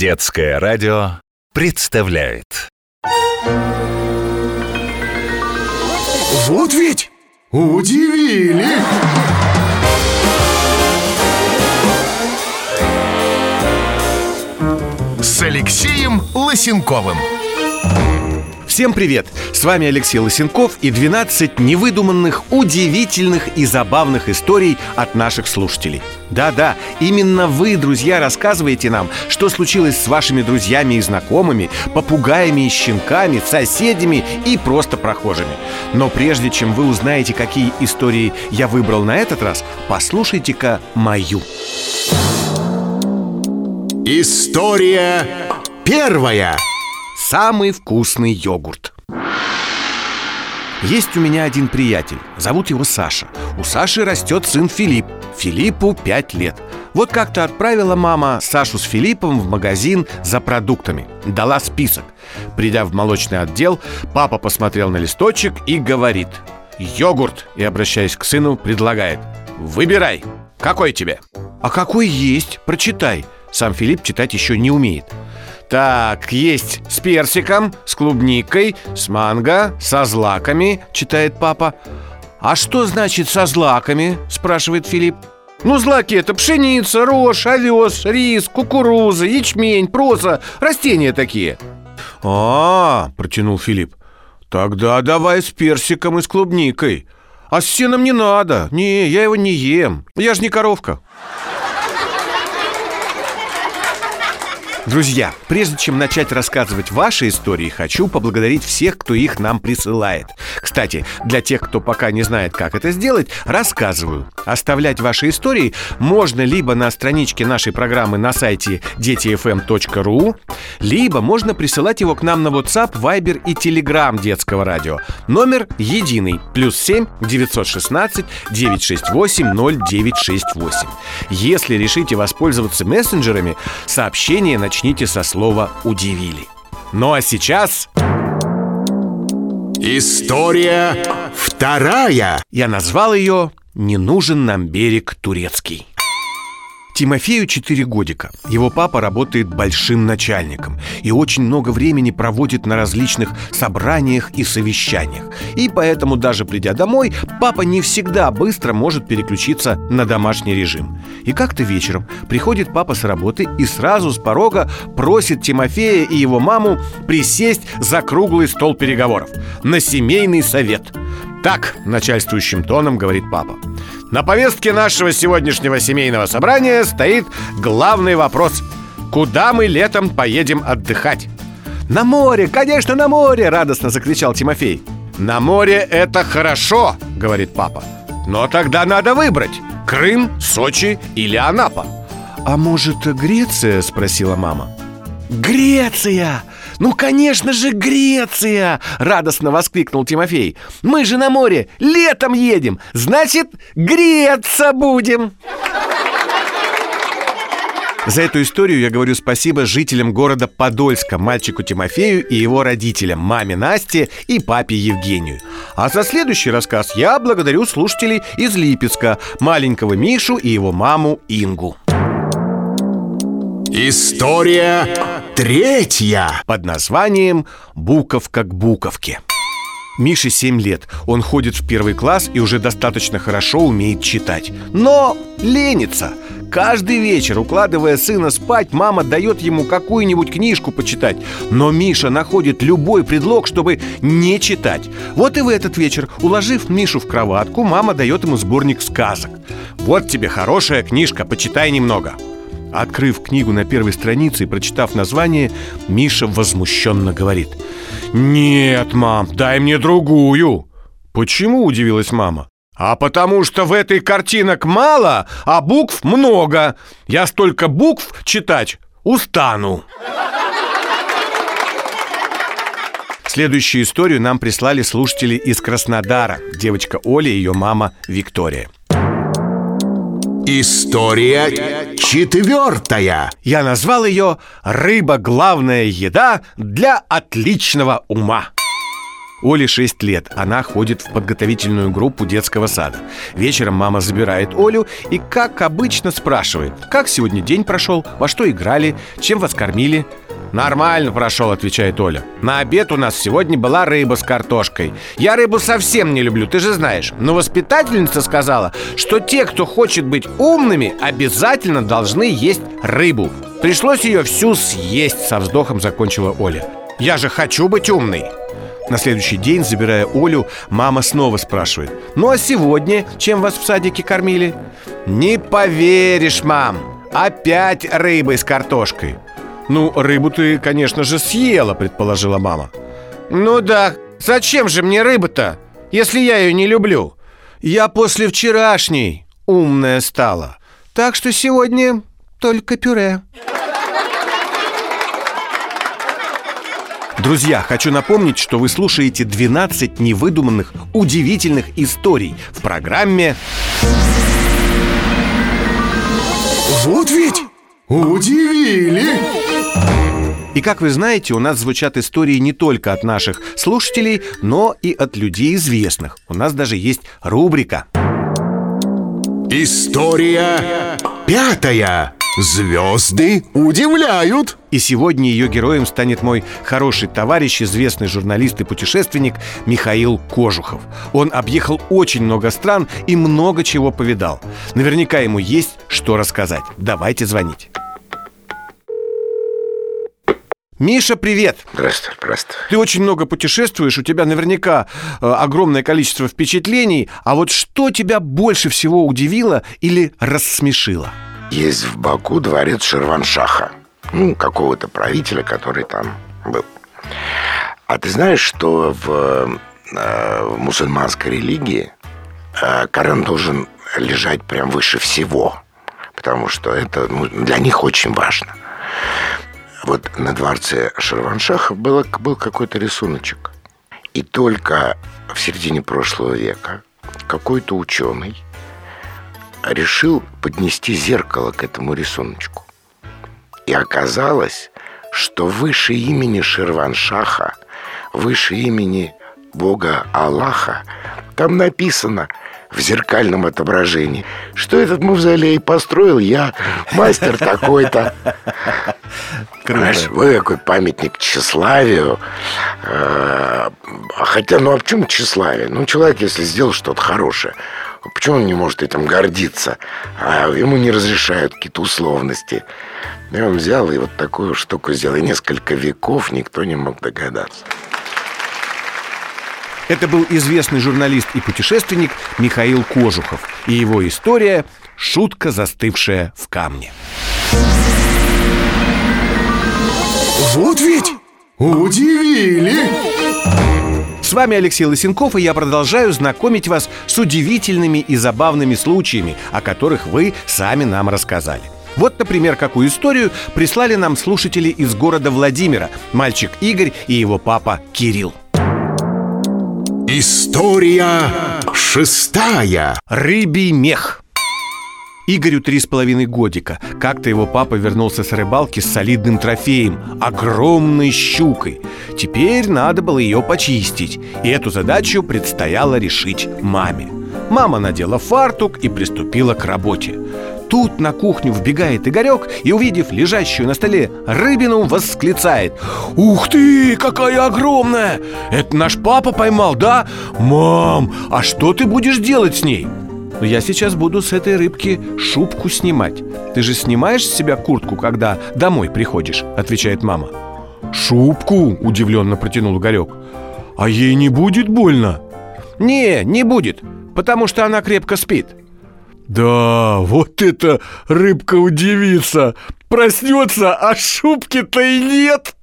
Детское радио представляет Вот ведь удивили! С Алексеем Лосенковым Всем привет! С вами Алексей Лосенков и 12 невыдуманных, удивительных и забавных историй от наших слушателей. Да-да, именно вы, друзья, рассказываете нам, что случилось с вашими друзьями и знакомыми, попугаями и щенками, соседями и просто прохожими. Но прежде чем вы узнаете, какие истории я выбрал на этот раз, послушайте-ка мою. История первая Самый вкусный йогурт. Есть у меня один приятель, зовут его Саша. У Саши растет сын Филипп. Филиппу 5 лет. Вот как-то отправила мама Сашу с Филиппом в магазин за продуктами. Дала список. Придя в молочный отдел, папа посмотрел на листочек и говорит «Йогурт!» и, обращаясь к сыну, предлагает «Выбирай! Какой тебе?» «А какой есть? Прочитай!» Сам Филипп читать еще не умеет так, есть с персиком, с клубникой, с манго, со злаками, читает папа. А что значит со злаками? спрашивает Филипп. Ну, злаки это пшеница, рожь, овес, рис, кукуруза, ячмень, проза, растения такие. А, протянул Филипп. Тогда давай с персиком и с клубникой. А с сеном не надо. Не, я его не ем. Я же не коровка. Друзья, прежде чем начать рассказывать ваши истории, хочу поблагодарить всех, кто их нам присылает. Кстати, для тех, кто пока не знает, как это сделать, рассказываю. Оставлять ваши истории можно либо на страничке нашей программы на сайте детифм.ру, либо можно присылать его к нам на WhatsApp, Viber и Telegram детского радио. Номер единый, плюс 7 916 968 0968. Если решите воспользоваться мессенджерами, сообщение начнется начните со слова «удивили». Ну а сейчас... История вторая Я назвал ее «Не нужен нам берег турецкий». Тимофею 4 годика. Его папа работает большим начальником и очень много времени проводит на различных собраниях и совещаниях. И поэтому даже придя домой, папа не всегда быстро может переключиться на домашний режим. И как-то вечером приходит папа с работы и сразу с порога просит Тимофея и его маму присесть за круглый стол переговоров на семейный совет. Так, начальствующим тоном говорит папа. На повестке нашего сегодняшнего семейного собрания стоит главный вопрос. Куда мы летом поедем отдыхать? «На море, конечно, на море!» – радостно закричал Тимофей. «На море это хорошо!» – говорит папа. «Но тогда надо выбрать – Крым, Сочи или Анапа». «А может, Греция?» – спросила мама. «Греция! Ну, конечно же, Греция!» — радостно воскликнул Тимофей. «Мы же на море летом едем, значит, греться будем!» За эту историю я говорю спасибо жителям города Подольска, мальчику Тимофею и его родителям, маме Насте и папе Евгению. А за следующий рассказ я благодарю слушателей из Липецка, маленького Мишу и его маму Ингу. История третья. Под названием «Буковка к буковке» Мише 7 лет, он ходит в первый класс и уже достаточно хорошо умеет читать. Но ленится. Каждый вечер, укладывая сына спать, мама дает ему какую-нибудь книжку почитать. Но Миша находит любой предлог, чтобы не читать. Вот и в этот вечер, уложив Мишу в кроватку, мама дает ему сборник сказок. Вот тебе хорошая книжка, почитай немного Открыв книгу на первой странице и прочитав название, Миша возмущенно говорит «Нет, мам, дай мне другую!» «Почему?» – удивилась мама а потому что в этой картинок мало, а букв много. Я столько букв читать устану. Следующую историю нам прислали слушатели из Краснодара. Девочка Оля и ее мама Виктория. История четвертая Я назвал ее «Рыба – главная еда для отличного ума». Оле 6 лет, она ходит в подготовительную группу детского сада. Вечером мама забирает Олю и, как обычно, спрашивает Как сегодня день прошел, во что играли, чем вас кормили «Нормально прошел», — отвечает Оля. «На обед у нас сегодня была рыба с картошкой. Я рыбу совсем не люблю, ты же знаешь. Но воспитательница сказала, что те, кто хочет быть умными Обязательно должны есть рыбу. Пришлось ее всю съесть, со вздохом закончила Оля. Я же хочу быть умной. На следующий день, забирая Олю, мама снова спрашивает. «Ну а сегодня чем вас в садике кормили?» «Не поверишь, мам! Опять рыбой с картошкой!» «Ну, рыбу ты, конечно же, съела», — предположила мама «Ну да, зачем же мне рыба-то, если я ее не люблю?» «Я после вчерашней умная стала, так что сегодня только пюре». Друзья, хочу напомнить, что вы слушаете 12 невыдуманных, удивительных историй в программе Вот ведь удивили! И как вы знаете, у нас звучат истории не только от наших слушателей, но и от людей известных. У нас даже есть рубрика История пятая. Звезды удивляют. И сегодня ее героем станет мой хороший товарищ, известный журналист и путешественник Михаил Кожухов. Он объехал очень много стран и много чего повидал. Наверняка ему есть что рассказать. Давайте звонить. Миша, привет! Здравствуй, здравствуй. Ты очень много путешествуешь, у тебя наверняка э, огромное количество впечатлений, а вот что тебя больше всего удивило или рассмешило? Есть в Баку дворец Ширваншаха. Ну, какого-то правителя, который там был. А ты знаешь, что в, э, в мусульманской религии э, Коран должен лежать прям выше всего? Потому что это ну, для них очень важно. Вот на дворце Ширваншаха было, был какой-то рисуночек. И только в середине прошлого века какой-то ученый решил поднести зеркало к этому рисуночку. И оказалось, что выше имени Ширваншаха, выше имени Бога Аллаха, там написано в зеркальном отображении, что этот мавзолей построил я, мастер такой-то. Понимаешь, вы какой памятник тщеславию. Э, Хотя, ну а в чем тщеславие? Ну, человек, если сделал что-то хорошее, почему он не может этим гордиться? А ему не разрешают какие-то условности. И он взял и вот такую штуку сделал. И несколько веков никто не мог догадаться. Это был известный журналист и путешественник Михаил Кожухов и его история «Шутка, застывшая в камне». Вот ведь удивили! С вами Алексей Лысенков, и я продолжаю знакомить вас с удивительными и забавными случаями, о которых вы сами нам рассказали. Вот, например, какую историю прислали нам слушатели из города Владимира, мальчик Игорь и его папа Кирилл. История шестая. Рыбий мех. Игорю три с половиной годика. Как-то его папа вернулся с рыбалки с солидным трофеем – огромной щукой. Теперь надо было ее почистить, и эту задачу предстояло решить маме. Мама надела фартук и приступила к работе. Тут на кухню вбегает Игорек и, увидев лежащую на столе рыбину, восклицает «Ух ты, какая огромная! Это наш папа поймал, да? Мам, а что ты будешь делать с ней?» «Ну, я сейчас буду с этой рыбки шубку снимать Ты же снимаешь с себя куртку, когда домой приходишь?» Отвечает мама «Шубку?» – удивленно протянул Игорек «А ей не будет больно?» «Не, не будет, потому что она крепко спит» Да, вот это рыбка удивится Проснется, а шубки-то и нет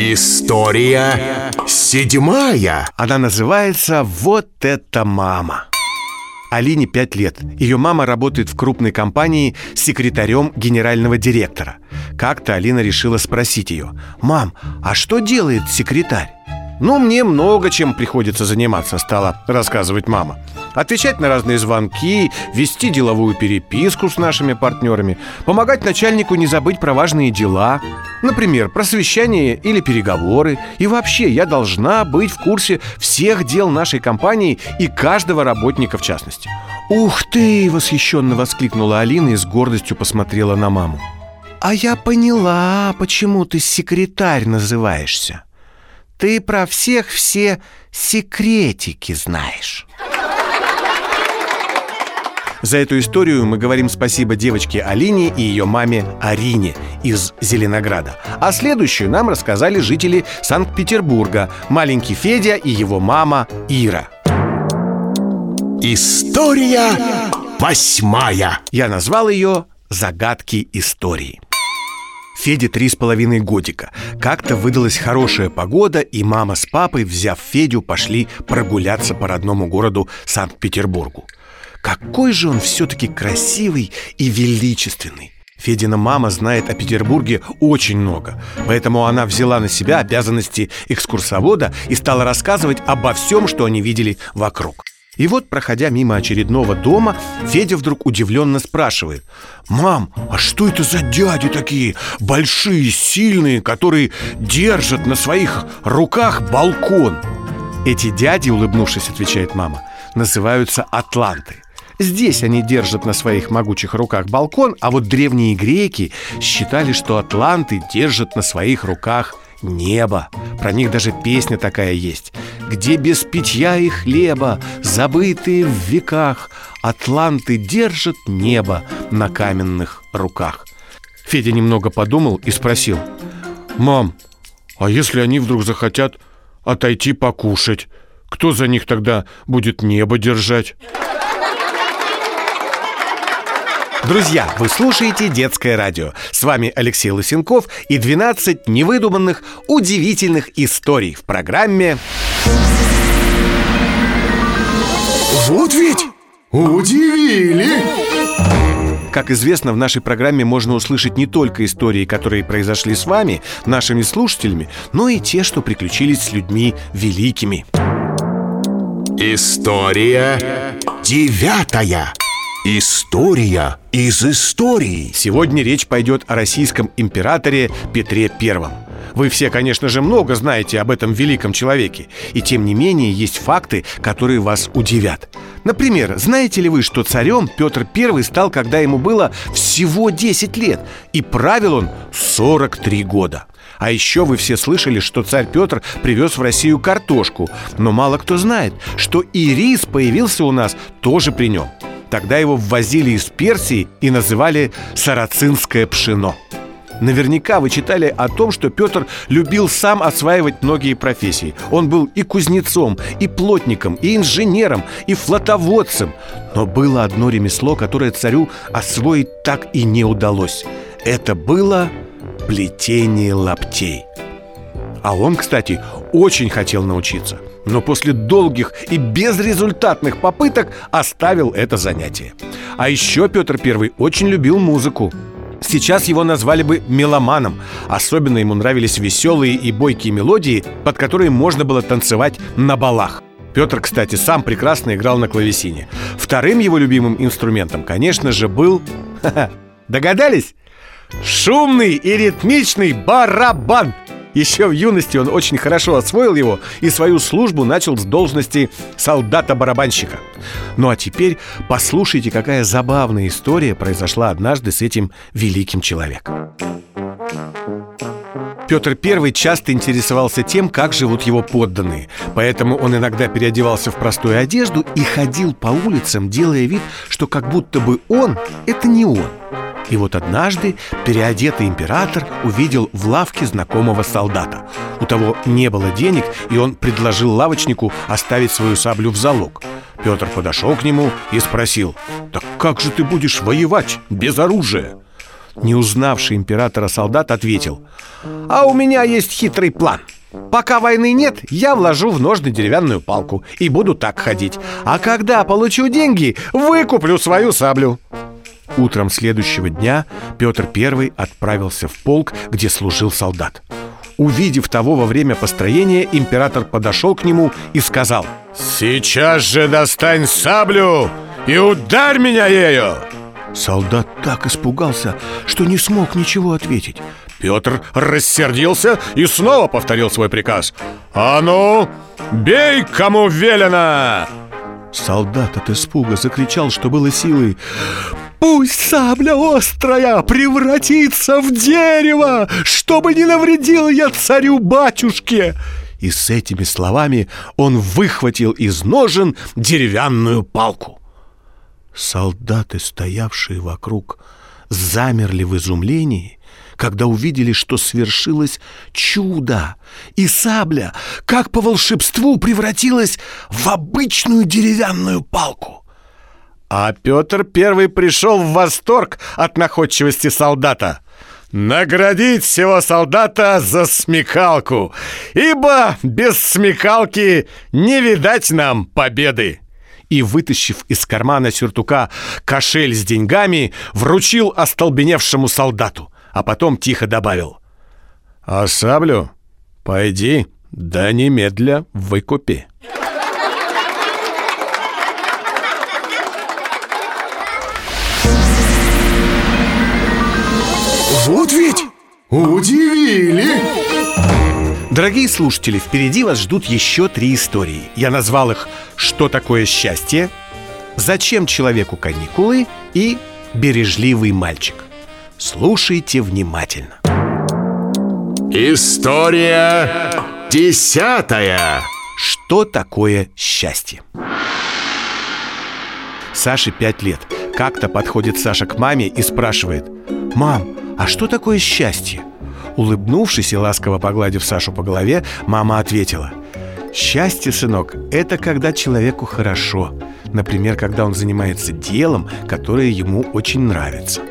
История седьмая. Она называется «Вот это мама» Алине 5 лет. Ее мама работает в крупной компании секретарем генерального директора. Как-то Алина решила спросить ее «Мам, а что делает секретарь?» Ну, мне много чем приходится заниматься, стала рассказывать мама. Отвечать на разные звонки, вести деловую переписку с нашими партнерами, помогать начальнику не забыть про важные дела, например, просвещание или переговоры. И вообще, я должна быть в курсе всех дел нашей компании и каждого работника в частности. «Ух ты!» — восхищенно воскликнула Алина и с гордостью посмотрела на маму. «А я поняла, почему ты секретарь называешься. Ты про всех все секретики знаешь». За эту историю мы говорим спасибо девочке Алине и ее маме Арине из Зеленограда. А следующую нам рассказали жители Санкт-Петербурга, маленький Федя и его мама Ира. История восьмая. Я назвал ее «Загадки истории». Феде три с половиной годика. Как-то выдалась хорошая погода, и мама с папой, взяв Федю, пошли прогуляться по родному городу Санкт-Петербургу. Какой же он все-таки красивый и величественный! Федина мама знает о Петербурге очень много, поэтому она взяла на себя обязанности экскурсовода и стала рассказывать обо всем, что они видели вокруг. И вот, проходя мимо очередного дома, Федя вдруг удивленно спрашивает «Мам, а что это за дяди такие большие, сильные, которые держат на своих руках балкон?» Эти дяди, улыбнувшись, отвечает мама, называются атланты Здесь они держат на своих могучих руках балкон, а вот древние греки считали, что атланты держат на своих руках небо. Про них даже песня такая есть. Где без питья и хлеба, забытые в веках, Атланты держат небо на каменных руках. Федя немного подумал и спросил. «Мам, а если они вдруг захотят отойти покушать, кто за них тогда будет небо держать?» Друзья, вы слушаете «Детское радио». С вами Алексей Лысенков и 12 невыдуманных, удивительных историй в программе... Вот ведь удивили! Как известно, в нашей программе можно услышать не только истории, которые произошли с вами, нашими слушателями, но и те, что приключились с людьми великими. История девятая. История из истории. Сегодня речь пойдет о российском императоре Петре Первом. Вы все, конечно же, много знаете об этом великом человеке. И тем не менее есть факты, которые вас удивят. Например, знаете ли вы, что царем Петр I стал, когда ему было всего 10 лет, и правил он 43 года? А еще вы все слышали, что царь Петр привез в Россию картошку, но мало кто знает, что и рис появился у нас тоже при нем. Тогда его ввозили из Персии и называли «сарацинское пшено». Наверняка вы читали о том, что Петр любил сам осваивать многие профессии. Он был и кузнецом, и плотником, и инженером, и флотоводцем. Но было одно ремесло, которое царю освоить так и не удалось. Это было плетение лаптей. А он, кстати, очень хотел научиться но после долгих и безрезультатных попыток оставил это занятие. А еще Петр I очень любил музыку. Сейчас его назвали бы меломаном. Особенно ему нравились веселые и бойкие мелодии, под которые можно было танцевать на балах. Петр, кстати, сам прекрасно играл на клавесине. Вторым его любимым инструментом, конечно же, был... Догадались? Шумный и ритмичный барабан – еще в юности он очень хорошо освоил его и свою службу начал с должности солдата-барабанщика. Ну а теперь послушайте, какая забавная история произошла однажды с этим великим человеком. Петр I часто интересовался тем, как живут его подданные, поэтому он иногда переодевался в простую одежду и ходил по улицам, делая вид, что как будто бы он – это не он – и вот однажды переодетый император увидел в лавке знакомого солдата. У того не было денег, и он предложил лавочнику оставить свою саблю в залог. Петр подошел к нему и спросил, «Так как же ты будешь воевать без оружия?» Не узнавший императора солдат ответил, «А у меня есть хитрый план». Пока войны нет, я вложу в ножны деревянную палку и буду так ходить. А когда получу деньги, выкуплю свою саблю. Утром следующего дня Петр I отправился в полк, где служил солдат. Увидев того во время построения, император подошел к нему и сказал «Сейчас же достань саблю и ударь меня ею!» Солдат так испугался, что не смог ничего ответить Петр рассердился и снова повторил свой приказ «А ну, бей, кому велено!» Солдат от испуга закричал, что было силы Пусть сабля острая превратится в дерево, чтобы не навредил я царю-батюшке!» И с этими словами он выхватил из ножен деревянную палку. Солдаты, стоявшие вокруг, замерли в изумлении, когда увидели, что свершилось чудо, и сабля, как по волшебству, превратилась в обычную деревянную палку. А Петр Первый пришел в восторг от находчивости солдата. Наградить всего солдата за смекалку, ибо без смекалки не видать нам победы. И, вытащив из кармана сюртука кошель с деньгами, вручил остолбеневшему солдату, а потом тихо добавил. «А саблю пойди, да немедля выкупи». Удивили! Дорогие слушатели, впереди вас ждут еще три истории. Я назвал их «Что такое счастье?», «Зачем человеку каникулы?» и «Бережливый мальчик». Слушайте внимательно. История десятая. Что такое счастье? Саше пять лет. Как-то подходит Саша к маме и спрашивает «Мам, а что такое счастье?» Улыбнувшись и ласково погладив Сашу по голове, мама ответила. «Счастье, сынок, это когда человеку хорошо. Например, когда он занимается делом, которое ему очень нравится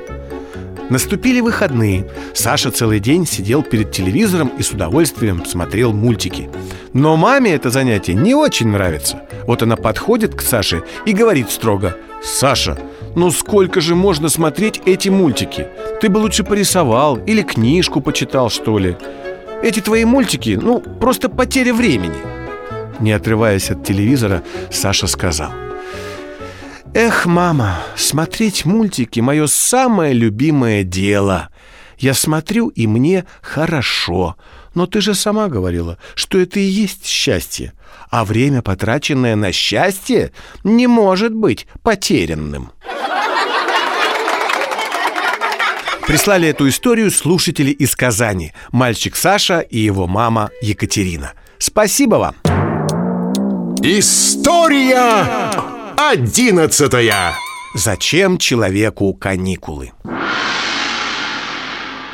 Наступили выходные. Саша целый день сидел перед телевизором и с удовольствием смотрел мультики. Но маме это занятие не очень нравится. Вот она подходит к Саше и говорит строго «Саша, ну сколько же можно смотреть эти мультики? Ты бы лучше порисовал или книжку почитал, что ли. Эти твои мультики, ну, просто потеря времени. Не отрываясь от телевизора, Саша сказал Эх, мама, смотреть мультики – мое самое любимое дело. Я смотрю, и мне хорошо. Но ты же сама говорила, что это и есть счастье. А время, потраченное на счастье, не может быть потерянным. Прислали эту историю слушатели из Казани. Мальчик Саша и его мама Екатерина. Спасибо вам! История одиннадцатая. Зачем человеку каникулы?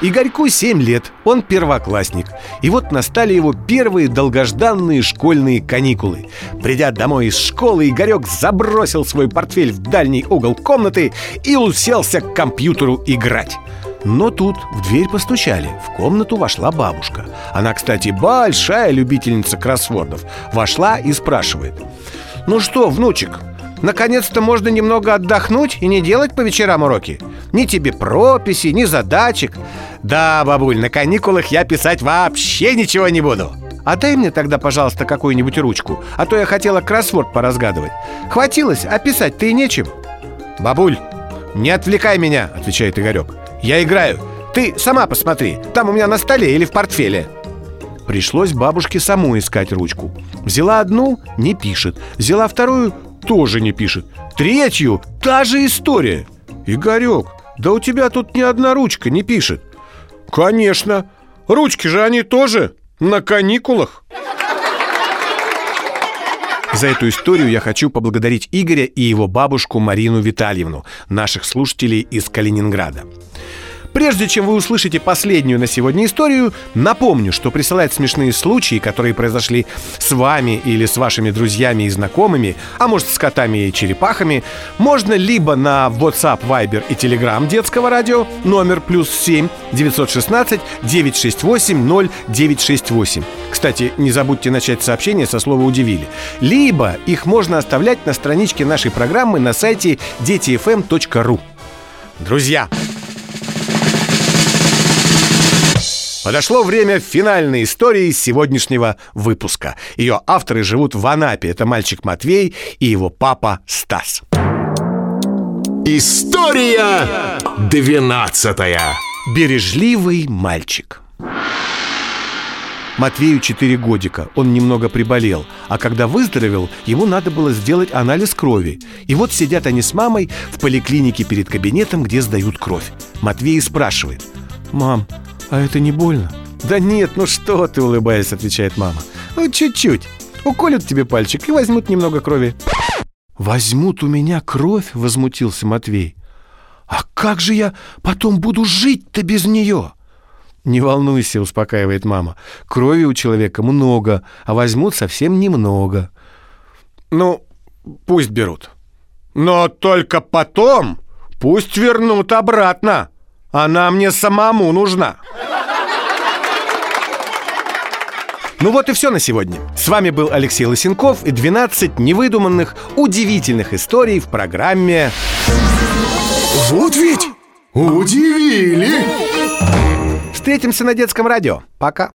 Игорьку 7 лет, он первоклассник И вот настали его первые долгожданные школьные каникулы Придя домой из школы, Игорек забросил свой портфель в дальний угол комнаты И уселся к компьютеру играть но тут в дверь постучали. В комнату вошла бабушка. Она, кстати, большая любительница кроссвордов. Вошла и спрашивает. «Ну что, внучек, наконец-то можно немного отдохнуть и не делать по вечерам уроки? Ни тебе прописи, ни задачек». «Да, бабуль, на каникулах я писать вообще ничего не буду». А дай мне тогда, пожалуйста, какую-нибудь ручку А то я хотела кроссворд поразгадывать Хватилось, а писать-то и нечем Бабуль, не отвлекай меня, отвечает Игорек я играю. Ты сама посмотри, там у меня на столе или в портфеле. Пришлось бабушке саму искать ручку. Взяла одну – не пишет. Взяла вторую – тоже не пишет. Третью – та же история. Игорек, да у тебя тут ни одна ручка не пишет. Конечно. Ручки же они тоже на каникулах. За эту историю я хочу поблагодарить Игоря и его бабушку Марину Витальевну, наших слушателей из Калининграда. Прежде чем вы услышите последнюю на сегодня историю, напомню, что присылать смешные случаи, которые произошли с вами или с вашими друзьями и знакомыми, а может с котами и черепахами, можно либо на WhatsApp, Viber и Telegram детского радио номер плюс 7 916 968 0968. Кстати, не забудьте начать сообщение со слова «удивили». Либо их можно оставлять на страничке нашей программы на сайте детифм.ру. Друзья, Подошло время финальной истории сегодняшнего выпуска. Ее авторы живут в Анапе. Это мальчик Матвей и его папа Стас. История двенадцатая. Бережливый мальчик. Матвею 4 годика, он немного приболел А когда выздоровел, ему надо было сделать анализ крови И вот сидят они с мамой в поликлинике перед кабинетом, где сдают кровь Матвей спрашивает «Мам, а это не больно?» «Да нет, ну что ты, улыбаясь, отвечает мама Ну чуть-чуть, уколют тебе пальчик и возьмут немного крови «Возьмут у меня кровь?» — возмутился Матвей «А как же я потом буду жить-то без нее?» «Не волнуйся», — успокаивает мама. «Крови у человека много, а возьмут совсем немного». «Ну, пусть берут. Но только потом пусть вернут обратно. Она мне самому нужна». Ну вот и все на сегодня. С вами был Алексей Лысенков и 12 невыдуманных, удивительных историй в программе Вот ведь удивили! Встретимся на детском радио. Пока.